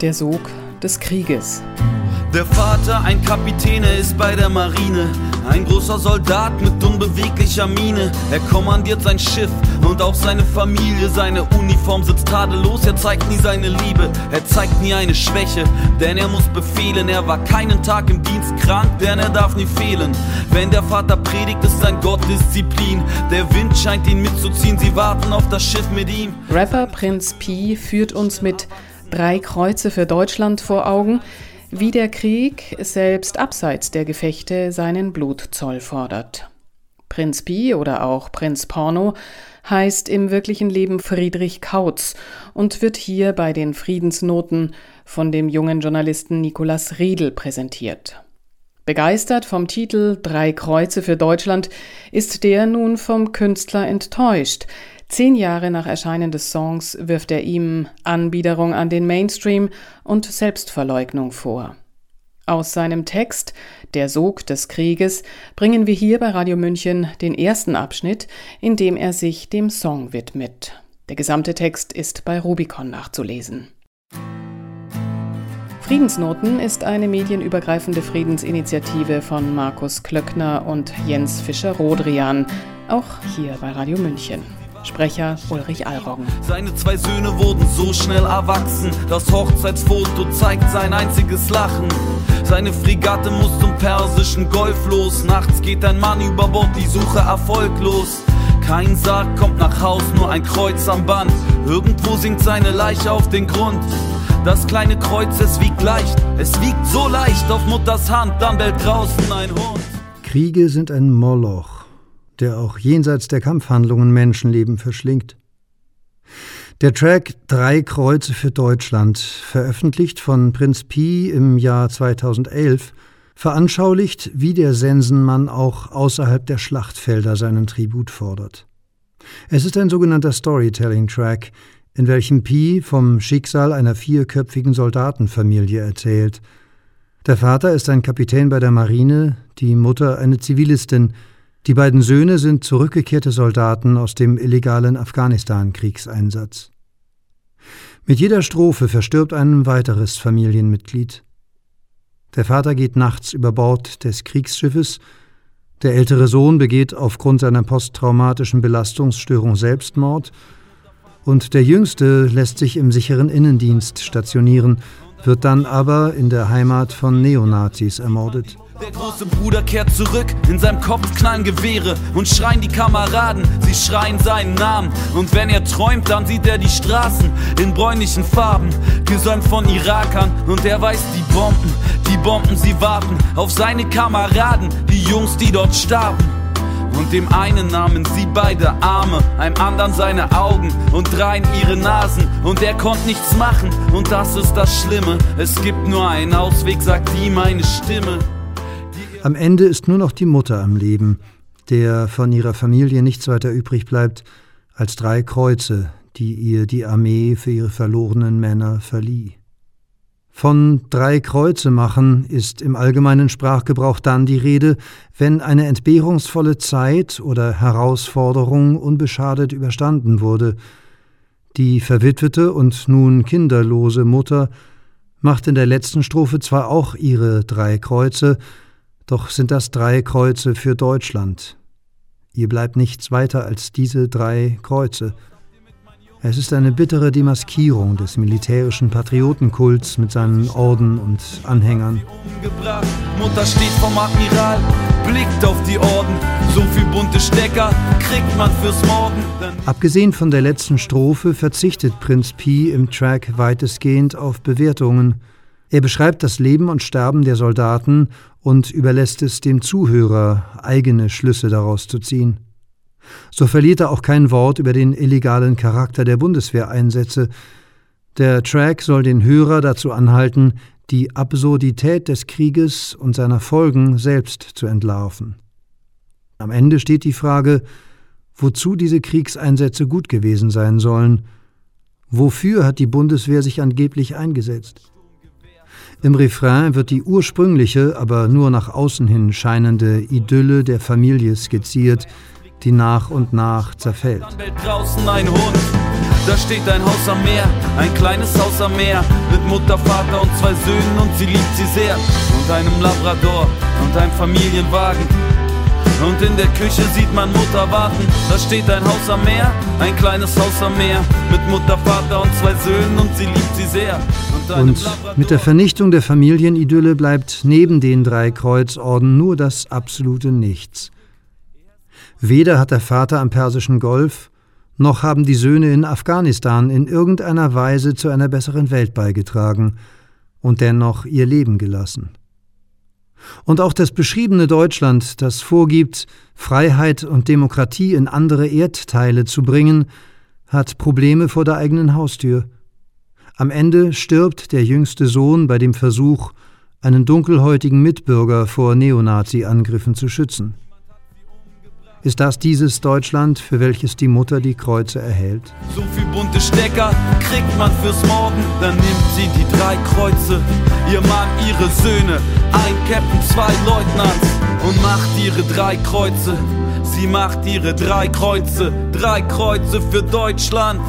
Der Sog des Krieges. Der Vater, ein Kapitän, er ist bei der Marine. Ein großer Soldat mit unbeweglicher Miene. Er kommandiert sein Schiff und auch seine Familie. Seine Uniform sitzt tadellos, er zeigt nie seine Liebe. Er zeigt nie eine Schwäche, denn er muss befehlen. Er war keinen Tag im Dienst krank, denn er darf nie fehlen. Wenn der Vater predigt, ist sein Gott Disziplin. Der Wind scheint ihn mitzuziehen, sie warten auf das Schiff mit ihm. Rapper Prinz Pi führt uns mit drei Kreuze für Deutschland vor Augen wie der Krieg selbst abseits der Gefechte seinen Blutzoll fordert. Prinz Pi oder auch Prinz Porno heißt im wirklichen Leben Friedrich Kautz und wird hier bei den Friedensnoten von dem jungen Journalisten Nikolaus Riedel präsentiert. Begeistert vom Titel Drei Kreuze für Deutschland ist der nun vom Künstler enttäuscht, Zehn Jahre nach Erscheinen des Songs wirft er ihm Anbiederung an den Mainstream und Selbstverleugnung vor. Aus seinem Text Der Sog des Krieges bringen wir hier bei Radio München den ersten Abschnitt, in dem er sich dem Song widmet. Der gesamte Text ist bei Rubicon nachzulesen. Friedensnoten ist eine medienübergreifende Friedensinitiative von Markus Klöckner und Jens Fischer-Rodrian, auch hier bei Radio München. Sprecher Ulrich Allroggen. Seine zwei Söhne wurden so schnell erwachsen. Das Hochzeitsfoto zeigt sein einziges Lachen. Seine Fregatte muss zum persischen Golf los. Nachts geht ein Mann über Bord, die Suche erfolglos. Kein Sarg kommt nach Haus, nur ein Kreuz am Band. Irgendwo sinkt seine Leiche auf den Grund. Das kleine Kreuz, es wiegt leicht, es wiegt so leicht auf Mutters Hand, dann bellt draußen ein Hund. Kriege sind ein Moloch der auch jenseits der Kampfhandlungen Menschenleben verschlingt. Der Track Drei Kreuze für Deutschland, veröffentlicht von Prinz Pi im Jahr 2011, veranschaulicht, wie der Sensenmann auch außerhalb der Schlachtfelder seinen Tribut fordert. Es ist ein sogenannter Storytelling-Track, in welchem Pi vom Schicksal einer vierköpfigen Soldatenfamilie erzählt. Der Vater ist ein Kapitän bei der Marine, die Mutter eine Zivilistin, die beiden Söhne sind zurückgekehrte Soldaten aus dem illegalen Afghanistan-Kriegseinsatz. Mit jeder Strophe verstirbt ein weiteres Familienmitglied. Der Vater geht nachts über Bord des Kriegsschiffes, der ältere Sohn begeht aufgrund seiner posttraumatischen Belastungsstörung Selbstmord und der jüngste lässt sich im sicheren Innendienst stationieren, wird dann aber in der Heimat von Neonazis ermordet. Der große Bruder kehrt zurück, in seinem Kopf knallen Gewehre und schreien die Kameraden, sie schreien seinen Namen. Und wenn er träumt, dann sieht er die Straßen in bräunlichen Farben, gesäumt von Irakern. Und er weiß, die Bomben, die Bomben, sie warten auf seine Kameraden, die Jungs, die dort starben. Und dem einen nahmen sie beide Arme, einem anderen seine Augen und dreien ihre Nasen. Und er konnte nichts machen, und das ist das Schlimme. Es gibt nur einen Ausweg, sagt ihm eine Stimme. Am Ende ist nur noch die Mutter am Leben, der von ihrer Familie nichts weiter übrig bleibt als drei Kreuze, die ihr die Armee für ihre verlorenen Männer verlieh. Von drei Kreuze machen ist im allgemeinen Sprachgebrauch dann die Rede, wenn eine entbehrungsvolle Zeit oder Herausforderung unbeschadet überstanden wurde. Die verwitwete und nun kinderlose Mutter macht in der letzten Strophe zwar auch ihre drei Kreuze, doch sind das drei Kreuze für Deutschland. Ihr bleibt nichts weiter als diese drei Kreuze. Es ist eine bittere Demaskierung des militärischen Patriotenkults mit seinen Orden und Anhängern. Mutter steht vom Admiral, blickt auf die Orden. So viel bunte Stecker kriegt man fürs Morgen. Abgesehen von der letzten Strophe verzichtet Prinz Pi im Track weitestgehend auf Bewertungen. Er beschreibt das Leben und Sterben der Soldaten und überlässt es dem Zuhörer, eigene Schlüsse daraus zu ziehen. So verliert er auch kein Wort über den illegalen Charakter der Bundeswehreinsätze. Der Track soll den Hörer dazu anhalten, die Absurdität des Krieges und seiner Folgen selbst zu entlarven. Am Ende steht die Frage, wozu diese Kriegseinsätze gut gewesen sein sollen. Wofür hat die Bundeswehr sich angeblich eingesetzt? Im Refrain wird die ursprüngliche, aber nur nach außen hin scheinende Idylle der Familie skizziert, die nach und nach zerfällt. Draußen ein Hund, da steht ein Haus am Meer, ein kleines Haus am Meer, mit Mutter, Vater und zwei Söhnen und sie liebt sie sehr. Und einem Labrador und einem Familienwagen. Und in der Küche sieht man Mutter warten. Da steht ein Haus am Meer, ein kleines Haus am Meer, mit Mutter, Vater und zwei Söhnen und sie liebt sie sehr. Und, und mit der Vernichtung der Familienidylle bleibt neben den drei Kreuzorden nur das absolute Nichts. Weder hat der Vater am Persischen Golf, noch haben die Söhne in Afghanistan in irgendeiner Weise zu einer besseren Welt beigetragen und dennoch ihr Leben gelassen. Und auch das beschriebene Deutschland, das vorgibt, Freiheit und Demokratie in andere Erdteile zu bringen, hat Probleme vor der eigenen Haustür. Am Ende stirbt der jüngste Sohn bei dem Versuch, einen dunkelhäutigen Mitbürger vor Neonazi-Angriffen zu schützen. Ist das dieses Deutschland, für welches die Mutter die Kreuze erhält? So viel bunte Stecker kriegt man fürs Morgen, dann nimmt sie die drei Kreuze. Ihr Mann, ihre Söhne, ein Captain, zwei Leutnants und macht ihre drei Kreuze. Sie macht ihre drei Kreuze, drei Kreuze für Deutschland.